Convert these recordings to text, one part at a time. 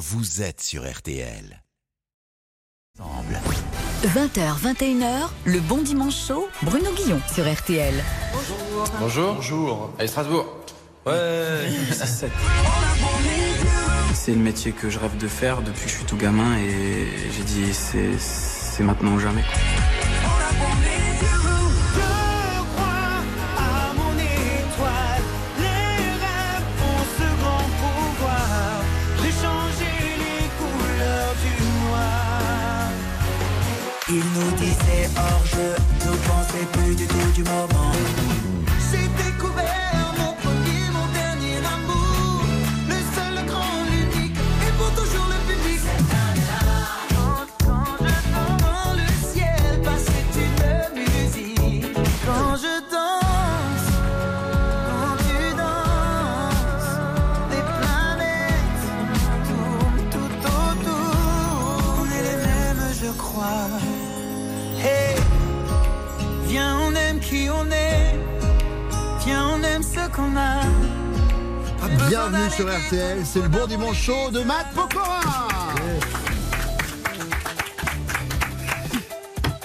vous êtes sur RTL. Ensemble. 20h, 21h, le bon dimanche chaud, Bruno Guillon sur RTL. Bonjour. Bonjour. Allez, Strasbourg. Ouais. C'est le métier que je rêve de faire depuis que je suis tout gamin et j'ai dit c'est, c'est maintenant ou jamais. Hors jeu, nous pensaient plus du tout du moment. Bienvenue sur RTL, c'est le bon dimanche chaud de Matt Pokora.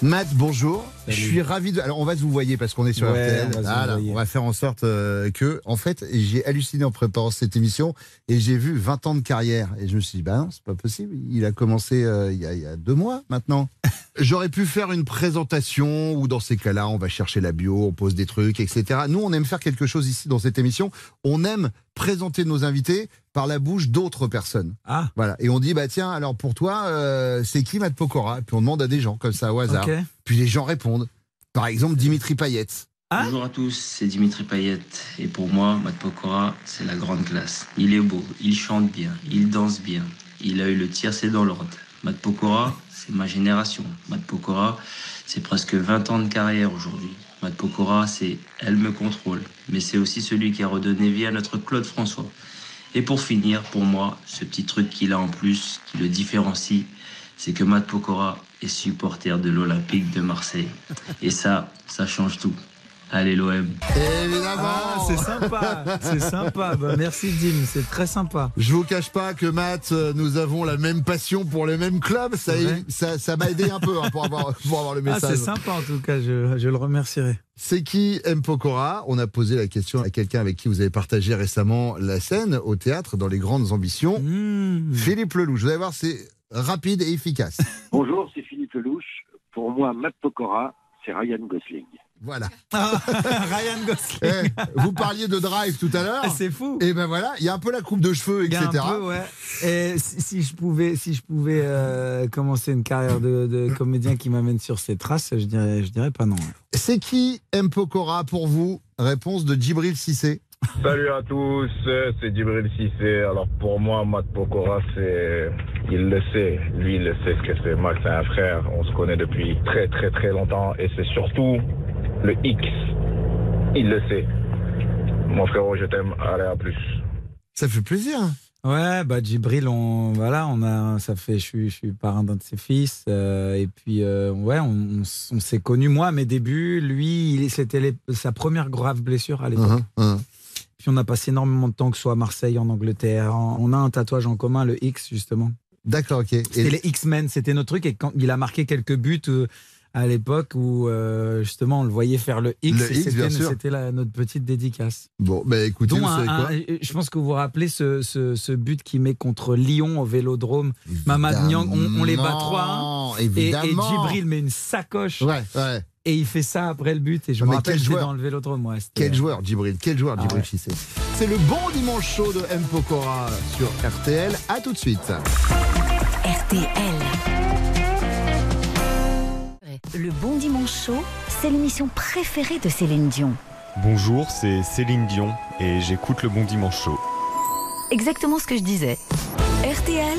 Matt, bonjour. Je suis ravi de. Alors, on va se vous voyer parce qu'on est sur Ouais, RTL. va on va faire en sorte euh, que, en fait, j'ai halluciné en préparant cette émission et j'ai vu 20 ans de carrière. Et je me suis dit, bah non, c'est pas possible. Il a commencé euh, il, y a, il y a deux mois maintenant. J'aurais pu faire une présentation où, dans ces cas-là, on va chercher la bio, on pose des trucs, etc. Nous, on aime faire quelque chose ici dans cette émission. On aime présenter nos invités par la bouche d'autres personnes. Ah, Voilà. Et on dit, bah tiens, alors pour toi, euh, c'est qui Matt Pokora? Puis on demande à des gens comme ça au hasard. ok. Puis les gens répondent. Par exemple, Dimitri Payet. Ah. Bonjour à tous, c'est Dimitri Payet et pour moi, Matt Pokora, c'est la grande classe. Il est beau, il chante bien, il danse bien, il a eu le tiercé dans l'ordre. Matt Pokora, c'est ma génération. Matt Pokora, c'est presque 20 ans de carrière aujourd'hui. Matt Pokora, c'est Elle me contrôle, mais c'est aussi celui qui a redonné vie à notre Claude François. Et pour finir, pour moi, ce petit truc qu'il a en plus, qui le différencie, c'est que Matt Pokora est supporter de l'Olympique de Marseille. Et ça, ça change tout. Allez l'OM. Évidemment Ah, c'est sympa, c'est sympa. Bah, merci Dim, c'est très sympa. Je vous cache pas que Matt, euh, nous avons la même passion pour le même club. Ça, ça, ça m'a aidé un peu hein, pour, avoir, pour avoir le Ah, message. c'est sympa en tout cas, je, je le remercierai. C'est qui M. Pokora? On a posé la question à quelqu'un avec qui vous avez partagé récemment la scène au théâtre dans les grandes ambitions. Mmh. Philippe Lelouch. Vous allez voir, c'est rapide et efficace. Bonjour, c'est Philippe Lelouch. Pour moi, Matt Pokora, c'est Ryan Gosling. Voilà. Ah, Ryan Gosling, Eh, vous parliez de drive tout à l'heure. Ah, c'est fou. Et ben voilà, il y a un peu la coupe de cheveux, Il y a etc. un peu, ouais. Et si, si je pouvais, si je pouvais euh, commencer une carrière de, de comédien qui m'amène sur ces traces, je dirais, je dirais pas non. C'est qui M. Pokora pour vous? Réponse de Djibril Cissé. Salut à tous, c'est Djibril Cissé. Alors pour moi, Matt Pokora, c'est, il le sait, lui il le sait ce que c'est. Matt c'est un frère, on se connaît depuis très très très longtemps et c'est surtout le X. Il le sait. Mon frérot, je t'aime. Allez à plus. Ça fait plaisir. Ouais, bah Djibril, on voilà, on a, ça fait, je suis, je suis parrain d'un de ses fils, euh, et puis euh, ouais, on, on s- on s'est connus moi à mes débuts. Lui, c'était sa première grave blessure à l'époque. Uhum, uhum. Puis on a passé énormément de temps, que ce soit à Marseille, en Angleterre. En- On a un tatouage en commun, le X justement. D'accord, ok. Et- C'était les X-Men, c'était notre truc. Et quand il a marqué quelques buts euh, à l'époque où euh, justement on le voyait faire le X, Le et X, c'était, bien sûr. c'était la- notre petite dédicace. Bon, bah écoutez, vous un- savez quoi un- je pense que vous vous rappelez ce, ce- ce but qu'il met contre Lyon au Vélodrome. Mamad Niang, on- on les bat 3-1. Et, et Évidemment. Djibril met une sacoche Ouais, ouais. et il fait ça après le but. Et je Ah, me rappelle, quel j'étais joueur. dans le Vélodrome. ouais, c'était- Quel joueur, Djibril Quel joueur, Ah Djibril ouais. Cissé C'est le bon dimanche chaud de M. Pokora sur RTL. À tout de suite. RTL. Le bon dimanche chaud, c'est l'émission préférée de Céline Dion. Bonjour, c'est Céline Dion et j'écoute le Bon Dimanche Show. Exactement ce que je disais. RTL,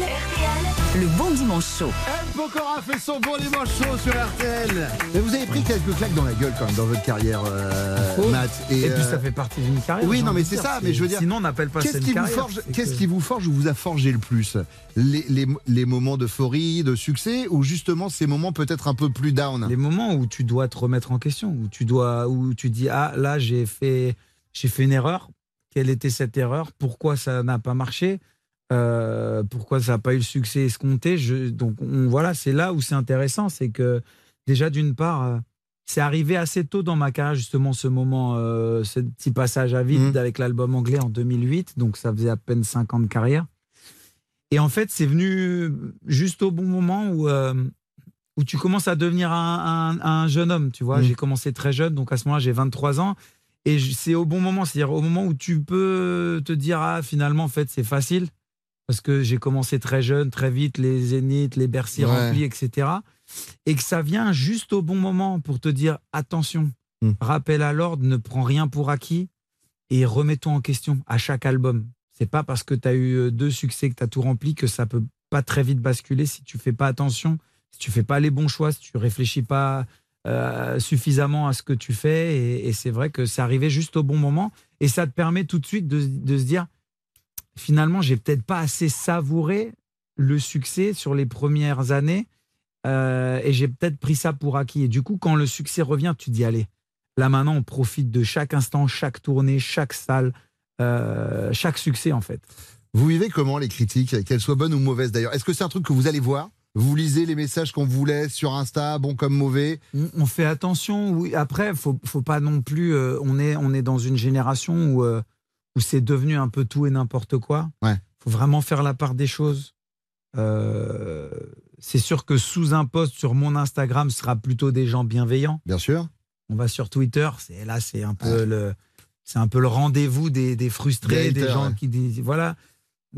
le bon dimanche chaud. M. Pokora fait son bon dimanche chaud sur RTL. Mais vous avez pris quelques claques dans la gueule quand même dans votre carrière, euh, Oh. Matt. Et, puis euh, ça fait partie d'une carrière. oui, non, mais c'est ça, mais je veux dire, Sinon, on n'appelle pas Qu'est-ce qui, vous carrière. forge, c'est qu'est-ce que- qui vous forge ou vous a forgé le plus? Les, les, les moments d'euphorie, de succès ou justement ces moments peut-être un peu plus down? Les moments où tu dois te remettre en question, où tu dois, où tu dis ah là j'ai fait, j'ai fait une erreur. Quelle était cette erreur? Pourquoi ça n'a pas marché? Euh, pourquoi ça n'a pas eu le succès escompté? Je, donc on- voilà, c'est là où c'est intéressant, c'est que déjà d'une part, euh, c'est arrivé assez tôt dans ma carrière justement ce moment, euh, ce petit passage à vide Mhm. avec l'album anglais en 2008, donc ça faisait à peine 5 ans de carrière. Et en fait, c'est venu juste au bon moment où, euh, où tu commences à devenir un, un- un jeune homme, tu vois. Mhm. J'ai commencé très jeune, donc à ce moment-là, j'ai 23 ans. Et c'est au bon moment, c'est-à-dire au moment où tu peux te dire, ah, finalement, en fait, c'est facile. Parce que j'ai commencé très jeune, très vite, les zéniths, les Bercy Ouais. remplis, etc. Et que ça vient juste au bon moment pour te dire, attention, Hmm. rappel à l'ordre, ne prends rien pour acquis et remets-toi en question à chaque album. C'est pas parce que tu as eu euh, deux succès que tu as tout rempli que ça peut pas très vite basculer si tu fais pas attention, si tu fais pas les bons choix, si tu réfléchis pas euh, suffisamment à ce que tu fais. Et, et c'est vrai que c'est arrivé juste au bon moment. Et ça te permet tout de suite de, de se dire, finalement, j'ai peut-être pas assez savouré le succès sur les premières années. euh, et j'ai peut-être pris ça pour acquis. Et du coup, quand le succès revient, tu dis, allez, là maintenant, on profite de chaque instant, chaque tournée, chaque salle, euh, chaque succès, en fait. Vous vivez comment les critiques, qu'elles soient bonnes ou mauvaises d'ailleurs? Est-ce que c'est un truc que vous allez voir? Vous lisez les messages qu'on vous laisse sur Insta, bon comme mauvais? On, fait attention. Oui. Après, faut, faut pas non plus. euh, on est, on est dans une génération où, où c'est devenu un peu tout et n'importe quoi. Ouais. Faut vraiment faire la part des choses. Euh, c'est sûr que sous un post sur mon Instagram, sera plutôt des gens bienveillants. Bien sûr. On va sur Twitter, c'est là, c'est un peu le, c'est un peu le rendez-vous des, des frustrés, Des gens ouais. qui disent, voilà.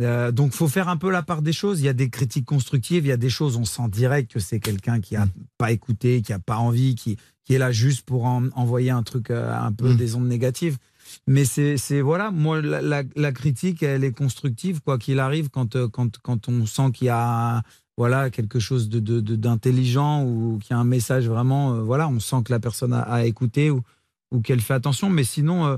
Euh, donc, faut faire un peu la part des choses. Il y a des critiques constructives, il y a des choses, on sent direct que c'est quelqu'un qui a Mm. pas écouté, qui a pas envie, qui, qui est là juste pour en- envoyer un truc euh, un peu Mm. des ondes négatives. Mais c'est, c'est voilà, moi, la, la- la critique, elle est constructive, quoi qu'il arrive, quand, euh, quand, quand on sent qu'il y a voilà, quelque chose de, de- de- d'intelligent ou qu'il y a un message vraiment, euh, voilà, on sent que la personne a, a écouté ou, ou qu'elle fait attention. Mais sinon, euh,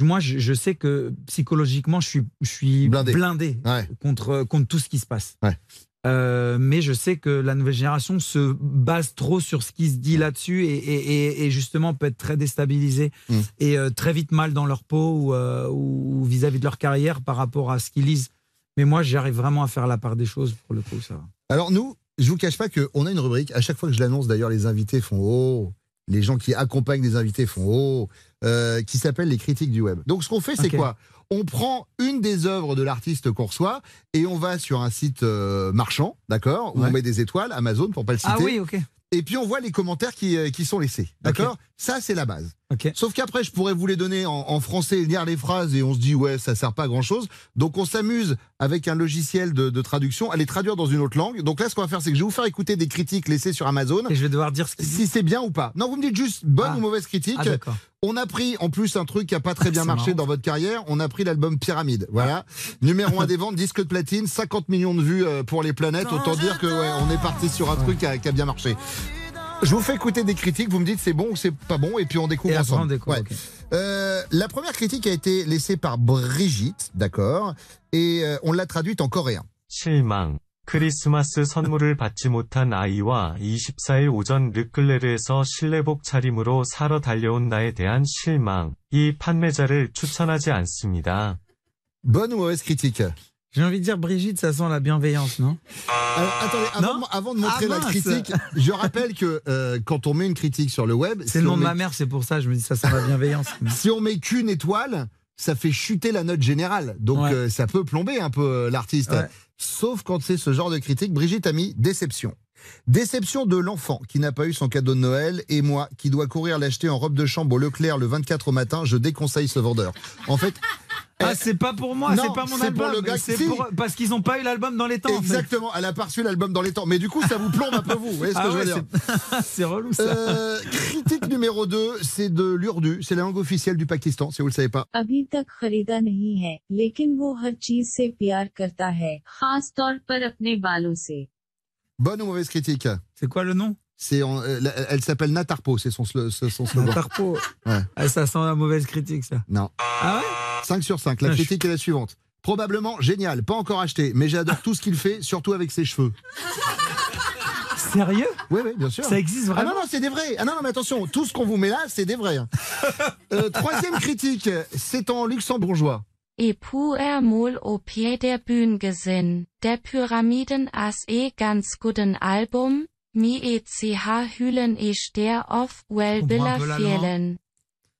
moi, je, je sais que psychologiquement, je suis, je suis Blindé. blindé, Ouais. contre, contre tout ce qui se passe. Ouais. Euh, mais je sais que la nouvelle génération se base trop sur ce qui se dit là-dessus et, et- et- et justement peut être très déstabilisée Mm. et euh, très vite mal dans leur peau ou, euh, ou vis-à-vis de leur carrière par rapport à ce qu'ils lisent. Mais moi, j'arrive vraiment à faire la part des choses pour le coup, ça va. Alors nous, je vous cache pas qu'on a une rubrique, à chaque fois que je l'annonce d'ailleurs, les invités font Oh les gens qui accompagnent les invités font Oh euh, qui s'appelle les critiques du web. Donc ce qu'on fait, c'est quoi? On prend une des œuvres de l'artiste qu'on reçoit et on va sur un site euh, marchand, d'accord Où Ouais. on met des étoiles, Amazon pour pas le citer. Ah oui, ok. Et puis on voit les commentaires qui, euh, qui sont laissés, d'accord? Ça, c'est la base. Ok. Sauf qu'après, je pourrais vous les donner en, en français, lire les phrases et on se dit, ouais, ça sert pas à grand chose. Donc, on s'amuse avec un logiciel de, de traduction à les traduire dans une autre langue. Donc là, ce qu'on va faire, c'est que je vais vous faire écouter des critiques laissées sur Amazon. Et je vais devoir dire ce Si c'est bien ou pas. Non, vous me dites juste bonne Ah. ou mauvaise critique. Ah, d'accord. on a pris en plus un truc qui a pas très bien marché marrant. dans votre carrière. On a pris l'album Pyramide. Voilà. Numéro un des ventes, disque de platine, 50 millions de vues euh, pour les planètes. Autant dire que ouais, on est parti sur un truc qui a, qui a bien marché. Je vous fais écouter des critiques, vous me dites c'est bon ou c'est pas bon, et puis on découvre Et ensemble. on découvre, Ouais. ok. Euh, la première critique a été laissée par Brigitte, d'accord, et euh, on l'a traduite en coréen. 실망. 크리스마스 선물을 받지 못한 아이와 24일 오전 르클레르에서 실내복 차림으로 사러 달려온 나에 대한 실망. 이 판매자를 추천하지 않습니다. Bonne ou mauvaise critique J'ai envie de dire, Brigitte, ça sent la bienveillance, non? Alors, attendez, avant, Non de, avant de montrer Ah, la critique, je rappelle que euh, quand on met une critique sur le web, C'est si le nom de ma mère, c'est pour ça, je me dis, ça sent la bienveillance. Si on met qu'une étoile, ça fait chuter la note générale. Donc Ouais. euh, ça peut plomber un peu euh, l'artiste. Ouais. Sauf quand c'est ce genre de critique. Brigitte a mis déception. Déception de l'enfant qui n'a pas eu son cadeau de Noël et moi qui dois courir l'acheter en robe de chambre au Leclerc le 24 au matin, je déconseille ce vendeur. En fait, Ah, c'est pas pour moi, Non, c'est pas mon c'est pour album. le gars- c'est si. pour- parce qu'ils ont pas eu l'album dans les temps. en fait. exactement, elle a pas reçu l'album dans les temps. Mais du coup, ça vous plombe un peu vous. Vous voyez ce que Ah je veux ouais, dire c'est- c'est relou ça. Euh, critique numéro 2, c'est de l'Urdu. C'est la langue officielle du Pakistan, si vous le savez pas. अभी तक खरीदा नहीं है लेकिन वो हर चीज से प्यार करता है खास तौर पर अपने बालों से Bonne ou mauvaise critique C'est quoi le nom C'est en- euh, Elle s'appelle Natarpo, c'est son, slo- son slogan. Tarpo. Ouais. Ah, ça sent la mauvaise critique, ça. Non. Ah ouais? 5 sur 5. La Ah, je- critique est la suivante. Probablement génial, pas encore acheté, mais j'adore tout ce qu'il fait, surtout avec ses cheveux. Sérieux? Oui, oui, bien sûr. Ça existe Ah vraiment non, non, c'est des vrais. Ah non, non, mais attention, tout ce qu'on vous met là, c'est des vrais. hein. Euh, troisième critique, c'est en luxembourgeois. Epu er mol op der Bühn gesehen, der Pyramiden as e ganz guten Album, mi e ch hülen ich der of well comprends un billa peu l'allemand. vielen.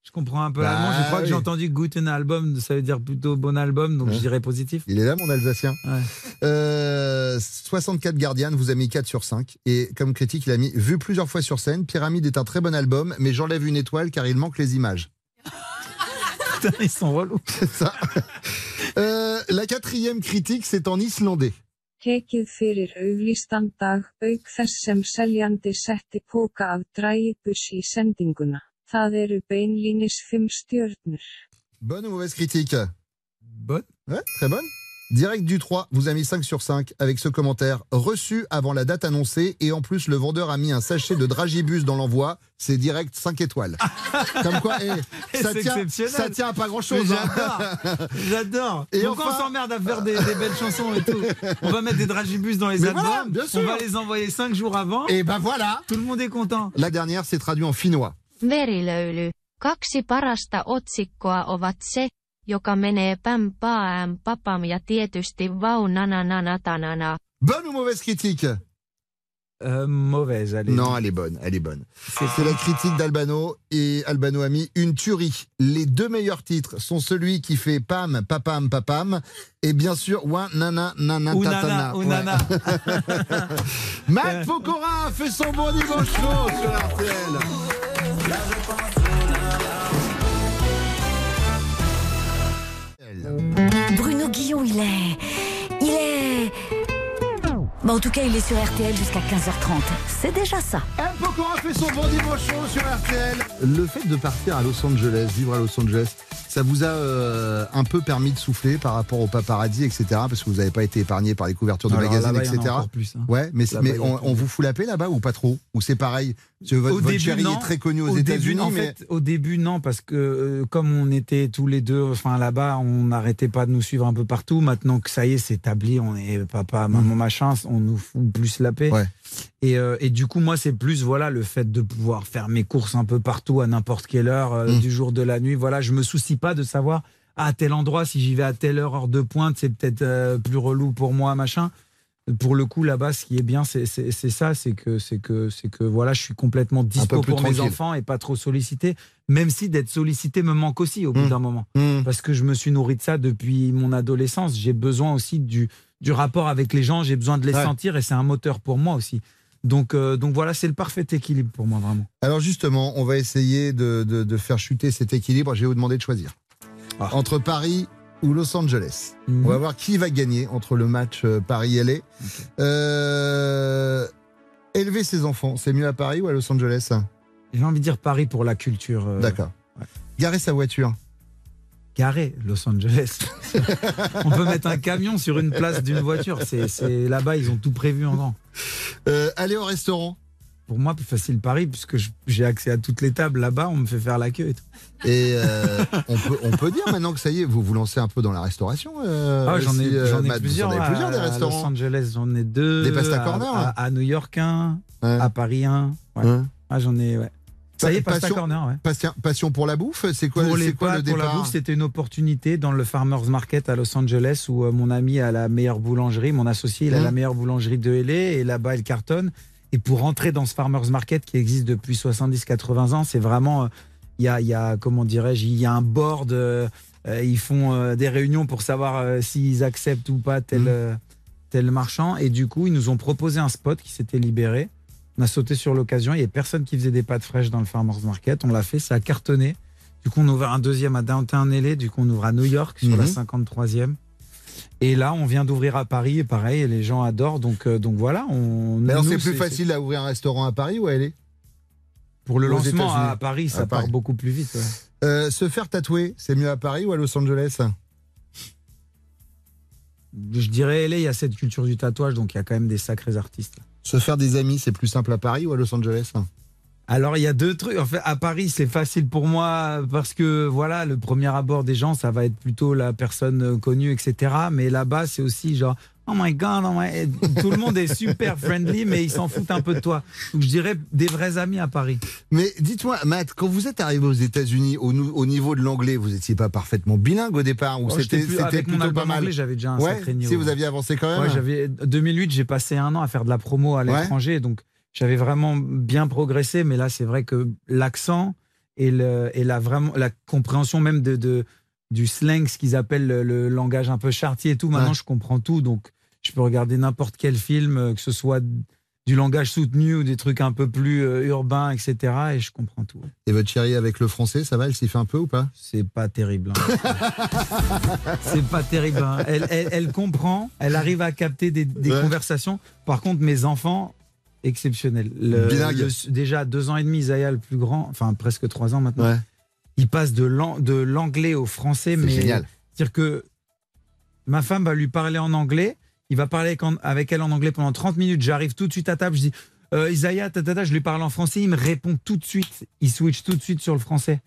Je comprends un peu Bah l'allemand. Je crois que j'ai entendu Guten Album, ça veut dire plutôt bon album, donc Ouais. je dirais positif. Il est là, mon Alsacien. Ouais. Euh, 64 Guardian vous a mis 4 sur 5. Et comme critique, il a mis Vu plusieurs fois sur scène, Pyramide est un très bon album, mais j'enlève une étoile car il manque les images. Putain, ils sont relous. C'est ça. Euh, la quatrième critique, c'est en islandais. Tekið fyrir auglýstan dag, auk þess sem seljandi setti póka af drægibus í sendinguna. Það eru beinlínis fimm stjörnur. Bonne ou mauvaise critique Bonne. Ouais, très bonne. Direct du 3 vous a mis 5 sur 5 avec ce commentaire reçu avant la date annoncée et en plus le vendeur a mis un sachet de dragibus dans l'envoi. C'est direct 5 étoiles. Comme quoi, eh, ça, C'est tient, exceptionnel. ça tient à pas grand chose. Mais J'adore, j'adore. Et Pourquoi enfin- on s'emmerde à faire des, des belles chansons et tout On va mettre des dragibus dans les Mais albums, voilà, bien sûr. on va les envoyer 5 jours avant, Et ben voilà. tout le monde est content. La dernière, c'est traduit en finnois. Verilöyly. Kaksi parasta otsikkoa ovat se, joka menee päm paam papam ja tietysti vau nanananatanana. Bonne ou mauvaise critique? Euh, mauvaise, allez. Non, elle est bonne, elle est bonne. C'est la critique d'Albano et Albano a mis une tuerie. Les deux meilleurs titres sont celui qui fait Pam, Papam, Papam et bien sûr Wa Nana Nana Ou Tatana. nana, ou Ouais. nana. Matt Pokora fait son bon dimanche chaud sur RTL. Bruno Guillon, il est. Il est. Bah, en tout cas, il est sur RTL jusqu'à 15h30. C'est déjà ça. M. Pokora fait son bon dimanche sur RTL. Le fait de partir à Los Angeles, vivre à Los Angeles, ça vous a euh, un peu permis de souffler par rapport au paparazzi, etc. Parce que vous n'avez pas été épargné par les couvertures de magazines, y en a etc. plus, hein. Ouais, mais, y on, vous fout la paix là-bas ou pas trop? Ou c'est pareil votre, Au votre début, chérie non. est très connue aux, États-Unis, en mais fait, au début, non, parce que euh, comme on était tous les deux, enfin là-bas, on n'arrêtait pas de nous suivre un peu partout. Maintenant que ça y est, c'est établi, on est papa, maman, machin, on nous fout plus la paix. Ouais. Et, euh, et du coup, moi, c'est plus voilà le fait de pouvoir faire mes courses un peu partout à n'importe quelle heure euh, Mm. du jour de la nuit. Voilà, je me soucie pas de savoir à tel endroit si j'y vais à telle heure heure de pointe, c'est peut-être euh, plus relou pour moi, machin. Pour le coup, là-bas, ce qui est bien, c'est ça, c'est que c'est que c'est que voilà, je suis complètement dispo pour mes enfants et pas trop sollicité. Même si d'être sollicité me manque aussi au bout Mm. d'un moment, Hmm. parce que je me suis nourri de ça depuis mon adolescence. J'ai besoin aussi du du rapport avec les gens. J'ai besoin de les Ouais. sentir et c'est un moteur pour moi aussi. Donc euh, donc voilà, c'est le parfait équilibre pour moi vraiment. Alors justement, on va essayer de, de- de faire chuter cet équilibre. Je vais vous demander de choisir. Ah. Entre Paris ou Los Angeles. Mhm. On va voir qui va gagner entre le match euh, Paris-LA. Euh, élever ses enfants, c'est mieux à Paris ou à Los Angeles? J'ai envie de dire Paris pour la culture. euh, D'accord. Garer sa voiture. Carré, Los Angeles. On peut mettre un camion sur une place d'une voiture. C'est- là-bas, ils ont tout prévu en grand. Euh, aller au restaurant. Pour moi, plus facile Paris, puisque j'ai accès à toutes les tables là-bas, on me fait faire la queue et tout. Et euh, on, peut, on peut dire maintenant que ça y est, vous vous lancez un peu dans la restauration. euh, Ah, j'en ai, si, euh, ai plusieurs. en avez à- plusieurs des à Los restaurants. Angeles, j'en ai deux. Des pasta à- corner, à, à New York, un. Ouais. À Paris, un. Ouais. Ouais. Ah, j'en ai, ouais. Ça y est, Pasta passion, Corner, ouais. passion, passion pour la bouffe, c'est quoi, pour les quoi le pâtes, pour la départ bouffe, c'était une opportunité dans le Farmers Market à Los Angeles où euh, mon ami a la meilleure boulangerie, mon associé, il a Mhm. la meilleure boulangerie de LA et là-bas, il cartonne. Et pour rentrer dans ce Farmers Market qui existe depuis 70-80 ans, c'est vraiment, euh, il y, a, y a, comment dirais-je, il y a un board, euh, ils font euh, des réunions pour savoir euh, s'ils acceptent ou pas tel, Mhm. tel marchand. Et du coup, ils nous ont proposé un spot qui s'était libéré. On a sauté sur l'occasion. Il n'y avait personne qui faisait des pâtes fraîches dans le Farmers Market. On l'a fait, ça a cartonné. Du coup, on ouvre un deuxième à Downtown LA. Du coup, on ouvre à New York sur la Mhm. 53e. Et là, on vient d'ouvrir à Paris. Et pareil, et les gens adorent. Donc, euh, donc voilà. On, Mais alors c'est plus facile à ouvrir un restaurant à Paris ou à LA Pour le lancement à Paris, ça À part Paris. beaucoup plus vite. ouais. Euh, Se faire tatouer, c'est mieux à Paris ou à Los Angeles? Je dirais LA, il y a cette culture du tatouage. Donc, il y a quand même des sacrés artistes. Se faire des amis, c'est plus simple à Paris ou à Los Angeles Alors il y a deux trucs. En fait, à Paris, c'est facile pour moi parce que voilà, le premier abord des gens, ça va être plutôt la personne connue, etc. Mais là-bas, c'est aussi genre, Oh my god, oh my- tout le monde est super friendly, mais ils s'en foutent un peu de toi. Donc je dirais des vrais amis à Paris. Mais dites-moi, Matt, quand vous êtes arrivé aux États-Unis, au, niveau de l'anglais, vous n'étiez pas parfaitement bilingue au départ ou Oh, c'était plutôt pas mal? j'avais déjà un ouais, sacré niveau. Si vous aviez avancé quand même. Ouais, j'avais 2008, j'ai passé un an à faire de la promo à Ouais. l'étranger, donc j'avais vraiment bien progressé. Mais là, c'est vrai que l'accent et, le, et la, vraiment, la compréhension même de, de- du slang, ce qu'ils appellent le, le langage un peu chartier et tout, maintenant Ouais. je comprends tout. Donc je peux regarder n'importe quel film, euh, que ce soit du langage soutenu ou des trucs un peu plus euh, urbains, etc. Et je comprends tout. Et votre chérie avec le français, ça va Elle s'y fait un peu ou pas? C'est pas terrible. hein. c'est pas terrible. hein. Elle, elle- elle comprend, elle arrive à capter des, des Ouais. conversations. Par contre, mes enfants, exceptionnels. Le- le- déjà deux ans et demi, Isaiah le plus grand, enfin presque trois ans maintenant. Ouais. Il passe de l'an- de l'anglais au français, mais génial. dire que ma femme va lui parler en anglais, il va parler avec, elle en anglais pendant 30 minutes. J'arrive tout de suite à table, je dis euh, Isaiah, ta, ta, ta, je lui parle en français, il me répond tout de suite, il switch tout de suite sur le français.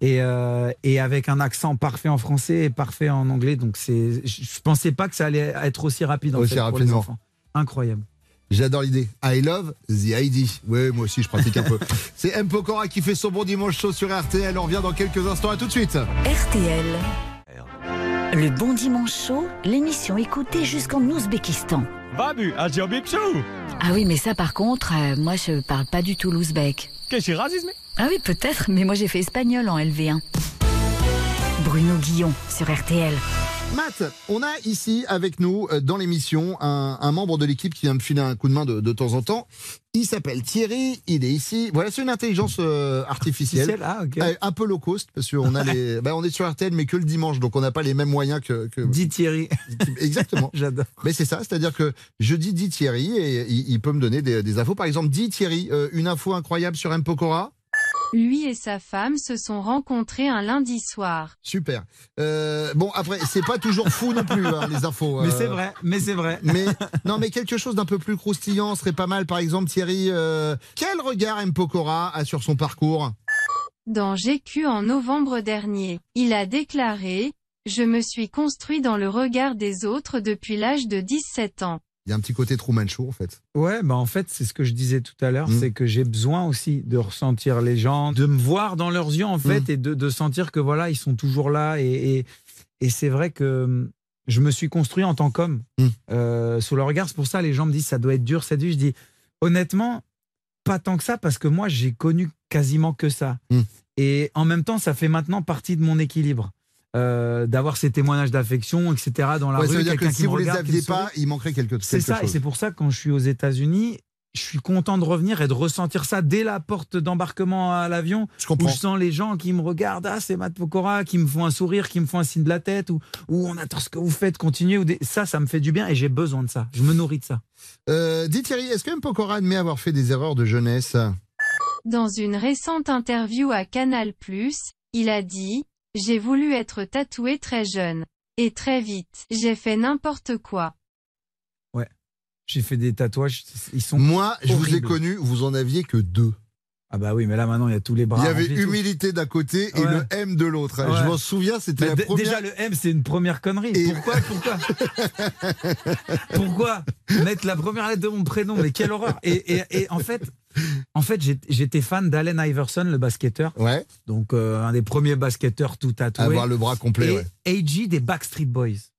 Et, euh, et avec un accent parfait en français et parfait en anglais. Donc c'est, je pensais pas que ça allait être aussi rapide en Aussi fait, pour les rapidement. enfants. Incroyable. J'adore l'idée. I love the ID. Oui, moi aussi, je pratique un peu. C'est M. Pokora qui fait son bon dimanche chaud sur RTL. On revient dans quelques instants. À tout de suite. RTL. Le Bon Dimanche Chaud, l'émission écoutée jusqu'en Ouzbékistan. Babu. Ah oui, mais ça par contre, euh, moi je parle pas du tout l'ouzbek. Qu'est-ce que c'est racisme? Ah oui, peut-être, mais moi j'ai fait espagnol en LV1. Bruno Guillon sur RTL. Matt, on a ici avec nous euh, dans l'émission un, un membre de l'équipe qui vient me filer un coup de main de, de temps en temps. Il s'appelle Thierry, il est ici. Voilà, c'est une intelligence euh, artificielle. Ah. Euh, un peu low cost parce qu'on a les, bah, on est sur RTL mais que le dimanche, donc on n'a pas les mêmes moyens que. que... Dit Thierry. Exactement. J'adore. Mais c'est ça, c'est-à-dire que je dis dit Thierry et il, il peut me donner des, des infos. Par exemple, dit Thierry, euh, une info incroyable sur M. Pokora? Lui et sa femme se sont rencontrés un lundi soir. Super. Euh, bon, après, c'est pas toujours fou non plus, hein, les infos. Mais euh, c'est vrai, mais c'est vrai. Mais non, mais quelque chose d'un peu plus croustillant serait pas mal. Par exemple, Thierry, euh, quel regard M. Pokora a sur son parcours? Dans GQ en novembre dernier, il a déclaré « Je me suis construit dans le regard des autres depuis l'âge de 17 ans. Il y a un petit côté Truman Show, en fait. Ouais, bah en fait, c'est ce que je disais tout à l'heure, Mm. c'est que j'ai besoin aussi de ressentir les gens, de me voir dans leurs yeux, en fait, Mm. et de, de sentir que voilà, ils sont toujours là. Et, et, et c'est vrai que hum, je me suis construit en tant qu'homme Mm. euh, sous le regard. C'est pour ça les gens me disent ça doit être dur, cette vie. Je dis honnêtement, pas tant que ça, parce que moi, j'ai connu quasiment que ça. Et en même temps, ça fait maintenant partie de mon équilibre. Euh, d'avoir ces témoignages d'affection, etc. dans la Ouais, rue, ça veut dire quelqu'un que qui si vous les regarde, qui aviez pas, il manquerait quelque, quelque C'est ça, et chose. c'est pour ça que quand je suis aux États-Unis, je suis content de revenir et de ressentir ça dès la porte d'embarquement à l'avion. Je Où comprends. je sens les gens qui me regardent, ah, c'est Matt Pokora, qui me font un sourire, qui me font un signe de la tête, ou, ou on attend ce que vous faites, continuez. Ou des- Ça, ça me fait du bien et j'ai besoin de ça. Je me nourris de ça. Euh, dis Thierry, est-ce que M. Pokora admet avoir fait des erreurs de jeunesse? Dans une récente interview à Canal+, il a dit « J'ai voulu être tatoué très jeune. Et très vite, j'ai fait n'importe quoi. J'ai fait des tatouages, ils sont. Moi, je vous ai connu, vous en aviez que deux. Ah bah oui, mais là maintenant, il y a tous les bras. il y avait humilité d'un côté et Ouais. le M de l'autre. Ouais. Je m'en souviens, c'était Bah, la d- première. Déjà, le M, c'est une première connerie. Et- Pourquoi Pourquoi Pourquoi mettre la première lettre de mon prénom? Mais quelle horreur et, et- et en fait, en fait j'étais fan d'Allen Iverson, le basketteur. Ouais. Donc, euh, un des premiers basketteurs tout tatoué. Avoir le bras complet. et ouais. AG des Backstreet Boys.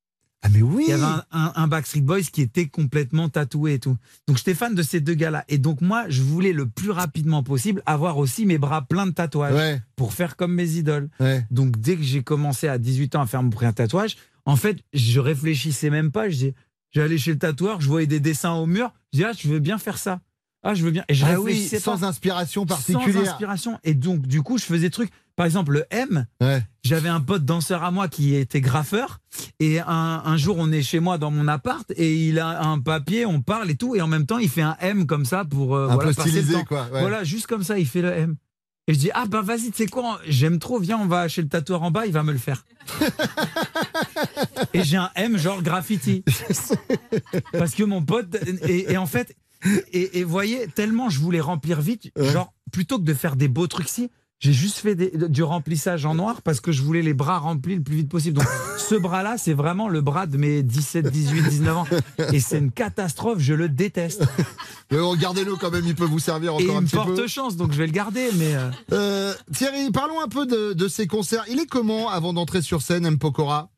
Ah mais oui. Il y avait un, un- un Backstreet Boys qui était complètement tatoué et tout. Donc j'étais fan de ces deux gars-là. Et donc moi, je voulais le plus rapidement possible avoir aussi mes bras pleins de tatouages Ouais. pour faire comme mes idoles. Ouais. Donc dès que j'ai commencé à 18 ans à faire mon premier tatouage, en fait, je réfléchissais même pas. J'allais chez le tatoueur, je voyais des dessins au mur. Je dis, ah, je veux bien faire ça. Ah, je veux bien. Et je Ah oui, sans pas. inspiration Sans particulière. inspiration. Et donc, du coup, je faisais des trucs. Par exemple, le M, Ouais. j'avais un pote danseur à moi qui était graffeur. Et un, un jour, on est chez moi dans mon appart et il a un papier, on parle et tout. Et en même temps, il fait un M comme ça pour euh, Un voilà, peu passer le stylisé, temps. quoi, ouais. Voilà, juste comme ça, il fait le M. Et je dis, ah bah vas-y, tu sais quoi, j'aime trop, viens, on va chez le tatoueur en bas, il va me le faire. et j'ai un M genre graffiti. Parce que mon pote, et, et en fait, et, et voyez, tellement je voulais remplir vite, genre, plutôt que de faire des beaux trucs ci, J'ai juste fait des- du remplissage en noir parce que je voulais les bras remplis le plus vite possible. Donc, ce bras-là, c'est vraiment le bras de mes 17, 18, 19 ans. Et c'est une catastrophe, je le déteste. Mais regardez-le quand même, il peut vous servir Et encore il un me petit porte peu. chance, donc je vais le garder. Mais euh, Euh, Thierry, parlons un peu de, de ces concerts. Il est comment avant d'entrer sur scène, M. Pokora?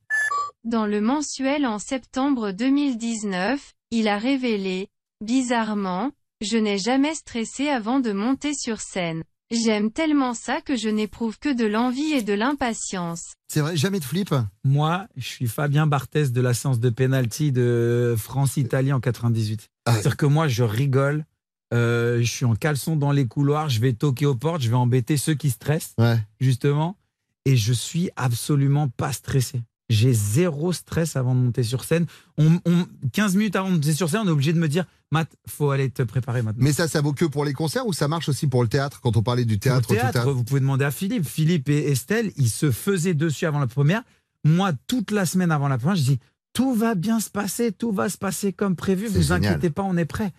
Dans le mensuel en septembre 2019, il a révélé, bizarrement, je n'ai jamais stressé avant de monter sur scène. J'aime tellement ça que je n'éprouve que de l'envie et de l'impatience. C'est vrai, jamais de flip? Moi, je suis Fabien Barthès de la séance de penalty de France-Italie en 98. Ah C'est-à-dire que moi, je rigole. euh, je suis en caleçon dans les couloirs, je vais toquer aux portes, je vais embêter ceux qui stressent, Ouais. justement. Et je suis absolument pas stressé. J'ai zéro stress avant de monter sur scène. On, on- 15 minutes avant de monter sur scène, on est obligé de me dire Matt, faut aller te préparer maintenant. Mais ça, ça vaut que pour les concerts ou ça marche aussi pour le théâtre quand on parlait du théâtre, Au théâtre, vous pouvez demander à Philippe. Philippe et Estelle, ils se faisaient dessus avant la première. Moi, toute la semaine avant la première, je dis tout va bien se passer, tout va se passer comme prévu. Vous génial. inquiétez pas, on est prêt.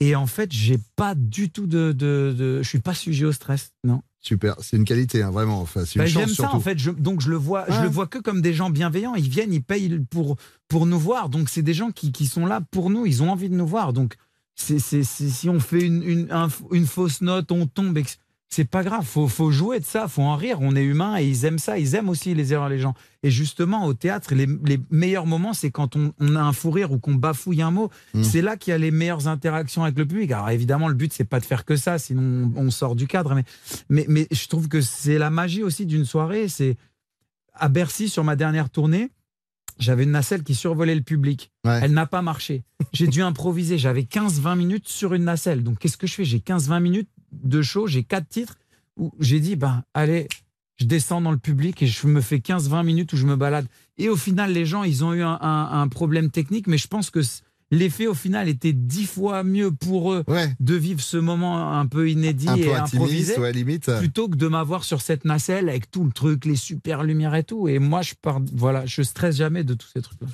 Et en fait, j'ai pas du tout de, de, de- je suis pas sujet au stress, non. Super, c'est une qualité, hein, vraiment. Enfin, c'est une Bah, J'aime ça surtout. en fait. Je- donc je le vois, je le vois que comme des gens bienveillants. Ils viennent, ils payent pour pour nous voir. Donc c'est des gens qui, qui sont là pour nous. Ils ont envie de nous voir. Donc c'est c'est- c'est- si on fait une une, un- une fausse note, on tombe. C'est pas grave. Faut faut jouer de ça. Faut en rire. On est humain et ils aiment ça. Ils aiment aussi les erreurs les gens. Et justement au théâtre, les, les meilleurs moments, c'est quand on, on a un fou rire ou qu'on bafouille un mot. Mm. C'est là qu'il y a les meilleures interactions avec le public. Alors évidemment, le but c'est pas de faire que ça, sinon on, on sort du cadre. Mais mais, mais je trouve que c'est la magie aussi d'une soirée. C'est à Bercy, sur ma dernière tournée, j'avais une nacelle qui survolait le public. Ouais. Elle n'a pas marché. J'ai dû improviser. J'avais 15-20 minutes sur une nacelle. Donc qu'est-ce que je fais? J'ai 15-20 minutes de show, j'ai quatre titres où j'ai dit, ben allez, je descends dans le public et je me fais 15-20 minutes où je me balade. Et au final, les gens, ils ont eu un, un- un problème technique, mais je pense que l'effet au final était dix fois mieux pour eux Ouais. de vivre ce moment un peu inédit Un et peu improvisé ouais, limite. plutôt que de m'avoir sur cette nacelle avec tout le truc, les super lumières et tout. Et moi, je pars, voilà, je stresse jamais de tous ces trucs-là.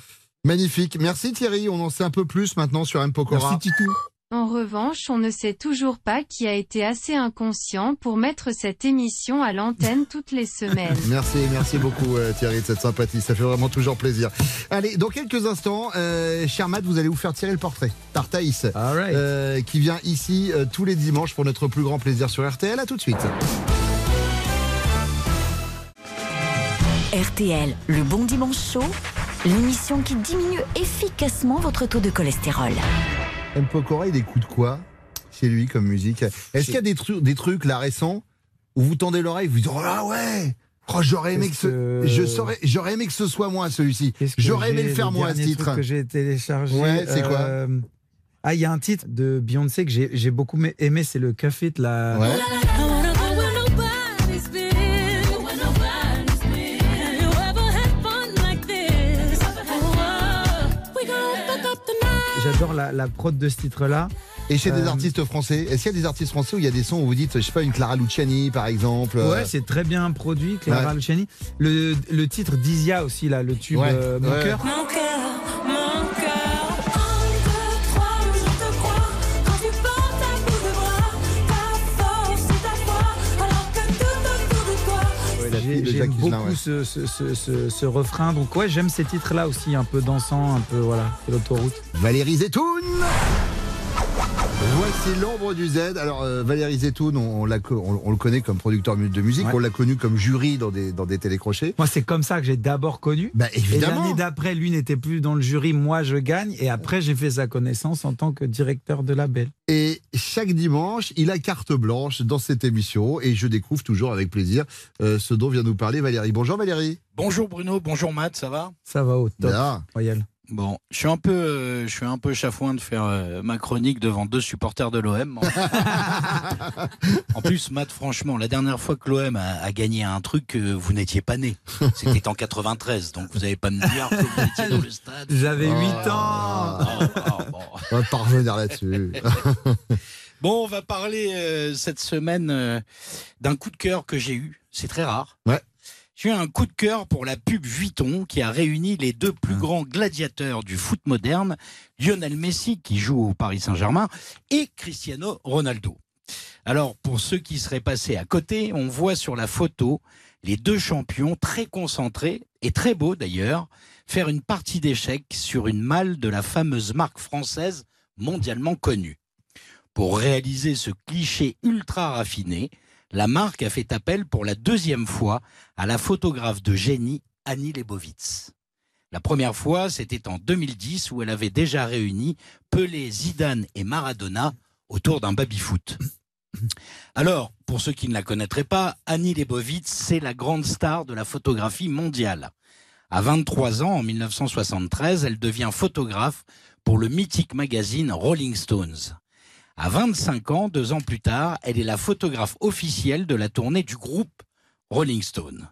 Magnifique. Merci Thierry. On en sait un peu plus maintenant sur M. Pokora. Merci Titou. En revanche, on ne sait toujours pas qui a été assez inconscient pour mettre cette émission à l'antenne toutes les semaines. Merci, merci beaucoup euh, Thierry de cette sympathie, ça fait vraiment toujours plaisir. Allez, dans quelques instants, euh, cher Matt, vous allez vous faire tirer le portrait par Thaïs, All right. euh, qui vient ici euh, tous les dimanches pour notre plus grand plaisir sur RTL. À tout de suite. RTL, le bon dimanche chaud, l'émission qui diminue efficacement votre taux de cholestérol. M. Pokora, il écoute quoi chez lui comme musique Est-ce qu'il y a des, trucs, des trucs là récents où vous tendez l'oreille, vous dites oh là ouais Oh, j'aurais aimé que, ce... que- je saurais- j'aurais aimé que ce soit moi celui-ci. J'aurais aimé le faire moi ce titre. truc que j'ai téléchargé. Ouais, c'est quoi euh, Ah, il y a un titre de Beyoncé que j'ai beaucoup aimé, c'est le Cuff It, là. Ouais. J'adore la, la prod de ce titre-là. Et chez des Euh, artistes français, est-ce qu'il y a des artistes français où il y a des sons où vous dites, je sais pas, une Clara Luciani par exemple euh, Ouais, c'est très bien produit, Clara Ouais. Luciani. Le, le titre d'Isia aussi, là, le tube Ouais, euh, Mon ouais. cœur. Mon cœur, J'aime beaucoup ouais. ce, ce, ce, ce- ce refrain. Donc ouais, j'aime ces titres-là aussi, un peu dansant, un peu voilà, c'est l'autoroute. Valérie Zetoun Voici l'ombre du Z. Alors euh, Valérie Zetoun, on, on l'a co- on- on le connaît comme producteur de musique, Ouais. on l'a connu comme jury dans des, dans des télécrochets. Moi, c'est comme ça que j'ai d'abord connu. Bah Et évidemment l'année d'après, lui n'était plus dans le jury, moi je gagne. Et après, j'ai fait sa connaissance en tant que directeur de label. Et chaque dimanche, il a carte blanche dans cette émission et je découvre toujours avec plaisir euh, ce dont vient nous parler Valérie. Bonjour Valérie. Bonjour Bruno, bonjour Matt, ça va? Ça va au top. Bien. Royal. Bon, je suis un peu, euh, je suis un peu chafouin de faire euh, ma chronique devant deux supporters de l'OM. en plus, Matt, franchement, la dernière fois que l'OM a, a gagné un truc, euh, vous n'étiez pas né. C'était en 93, donc vous n'avez pas me dire que vous étiez dans le stade. J'avais Oh. 8 ans. Oh, oh, bon. On va pas revenir là-dessus. Bon, on va parler euh, cette semaine d'un coup de cœur que j'ai eu. C'est très rare. Ouais. J'ai eu un coup de cœur pour la pub Vuitton qui a réuni les deux plus grands gladiateurs du foot moderne, Lionel Messi qui joue au Paris Saint-Germain et Cristiano Ronaldo. Alors, pour ceux qui seraient passés à côté, on voit sur la photo les deux champions très concentrés, et très beaux d'ailleurs, faire une partie d'échecs sur une malle de la fameuse marque française mondialement connue. Pour réaliser ce cliché ultra raffiné, la marque a fait appel pour la deuxième fois à la photographe de génie Annie Leibovitz. La première fois, c'était en 2010 où elle avait déjà réuni Pelé, Zidane et Maradona autour d'un baby-foot. Alors, pour ceux qui ne la connaîtraient pas, Annie Leibovitz, c'est la grande star de la photographie mondiale. À 23 ans, en 1973, elle devient photographe pour le mythique magazine Rolling Stones. À 25 ans, deux ans plus tard, elle est la photographe officielle de la tournée du groupe Rolling Stone.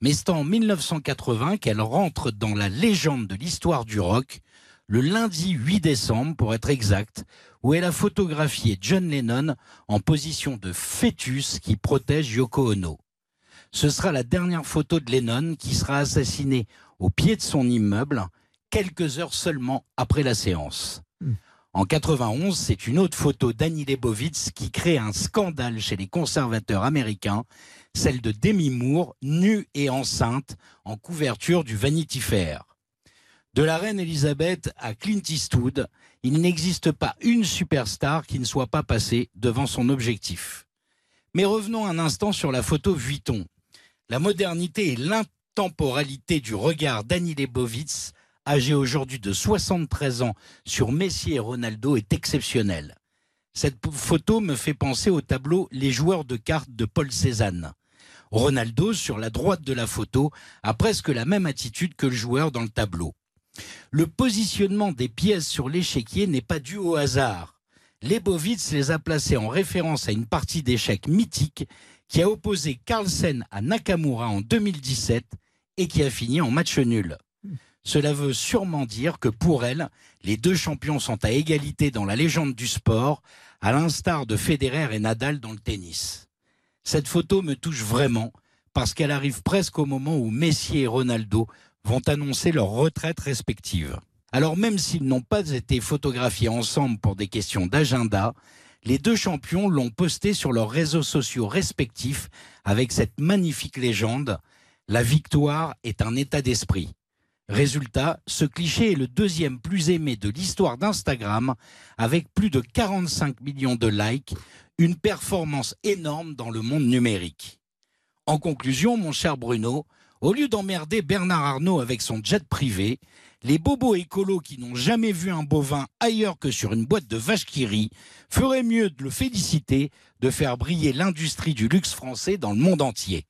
Mais c'est en 1980 qu'elle rentre dans la légende de l'histoire du rock, le lundi 8 décembre pour être exact, où elle a photographié John Lennon en position de fœtus qui protège Yoko Ono. Ce sera la dernière photo de Lennon qui sera assassiné au pied de son immeuble quelques heures seulement après la séance. En 91, c'est une autre photo d'Annie Leibovitz qui crée un scandale chez les conservateurs américains, celle de Demi Moore, nue et enceinte, en couverture du Vanity Fair. De la reine Elisabeth à Clint Eastwood, il n'existe pas une superstar qui ne soit pas passée devant son objectif. Mais revenons un instant sur la photo Vuitton. La modernité et l'intemporalité du regard d'Annie Leibovitz, âgée aujourd'hui de 73 ans, sur Messi et Ronaldo est exceptionnelle. Cette photo me fait penser au tableau Les joueurs de cartes de Paul Cézanne. Ronaldo, sur la droite de la photo, a presque la même attitude que le joueur dans le tableau. Le positionnement des pièces sur l'échiquier n'est pas dû au hasard. Lebovitz les a placées en référence à une partie d'échecs mythique qui a opposé Carlsen à Nakamura en 2017 et qui a fini en match nul. Cela veut sûrement dire que pour elle, les deux champions sont à égalité dans la légende du sport, à l'instar de Federer et Nadal dans le tennis. Cette photo me touche vraiment parce qu'elle arrive presque au moment où Messi et Ronaldo vont annoncer leur retraite respective. Alors même s'ils n'ont pas été photographiés ensemble pour des questions d'agenda, les deux champions l'ont posté sur leurs réseaux sociaux respectifs avec cette magnifique légende La victoire est un état d'esprit. Résultat, ce cliché est le deuxième plus aimé de l'histoire d'Instagram avec plus de 45 millions de likes, une performance énorme dans le monde numérique. En conclusion, mon cher Bruno, au lieu d'emmerder Bernard Arnault avec son jet privé, les bobos écolos qui n'ont jamais vu un bovin ailleurs que sur une boîte de vache qui rit feraient mieux de le féliciter de faire briller l'industrie du luxe français dans le monde entier.